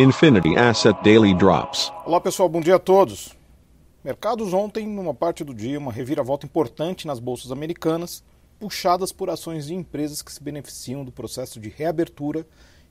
Infinity Asset Daily Drops. Olá pessoal, bom dia a todos. Mercados ontem, numa parte do dia, uma reviravolta importante nas bolsas americanas, puxadas por ações de empresas que se beneficiam do processo de reabertura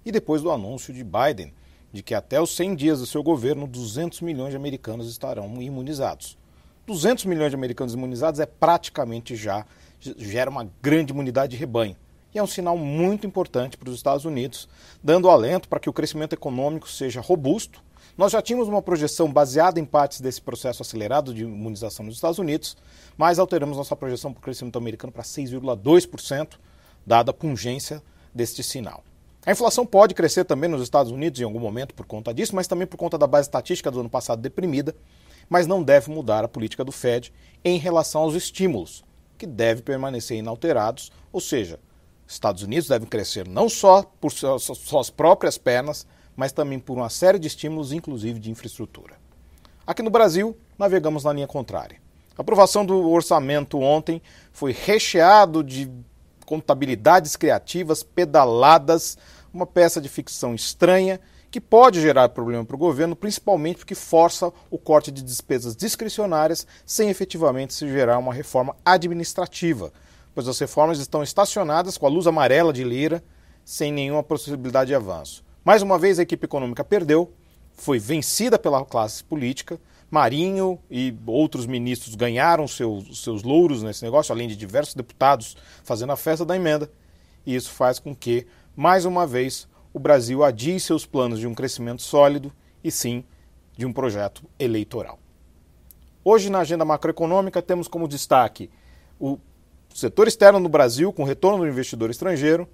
e depois do anúncio de Biden de que até os 100 dias do seu governo, 200 milhões de americanos estarão imunizados. 200 milhões de americanos imunizados é praticamente já gera uma grande imunidade de rebanho. E é um sinal muito importante para os Estados Unidos, dando alento para que o crescimento econômico seja robusto. Nós já tínhamos uma projeção baseada em partes desse processo acelerado de imunização nos Estados Unidos, mas alteramos nossa projeção para o crescimento americano para 6,2%, dada a pungência deste sinal. A inflação pode crescer também nos Estados Unidos em algum momento por conta disso, mas também por conta da base estatística do ano passado deprimida, mas não deve mudar a política do Fed em relação aos estímulos, que devem permanecer inalterados, ou seja, Estados Unidos devem crescer não só por suas, próprias pernas, mas também por uma série de estímulos, inclusive de infraestrutura. Aqui no Brasil, navegamos na linha contrária. A aprovação do orçamento ontem foi recheado de contabilidades criativas, pedaladas, uma peça de ficção estranha que pode gerar problema para o governo, principalmente porque força o corte de despesas discricionárias sem efetivamente se gerar uma reforma administrativa pois as reformas estão estacionadas com a luz amarela de Lira, sem nenhuma possibilidade de avanço. Mais uma vez a equipe econômica perdeu, foi vencida pela classe política. Marinho e outros ministros ganharam seus, seus louros nesse negócio, além de diversos deputados fazendo a festa da emenda. E isso faz com que, mais uma vez, o Brasil adie seus planos de um crescimento sólido e sim de um projeto eleitoral. Hoje, na agenda macroeconômica, temos como destaque o setor externo no Brasil, com retorno do investidor estrangeiro,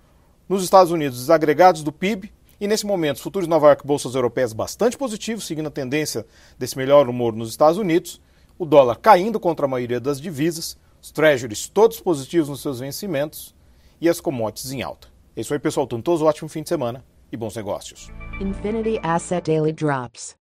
nos Estados Unidos, os agregados do PIB, e nesse momento, os futuros de Nova York, bolsas europeias bastante positivos, seguindo a tendência desse melhor humor nos Estados Unidos, o dólar caindo contra a maioria das divisas, os treasuries todos positivos nos seus vencimentos e as commodities em alta. É isso aí, pessoal. Tentoso, ótimo fim de semana e bons negócios. Infinity Asset Daily Drops.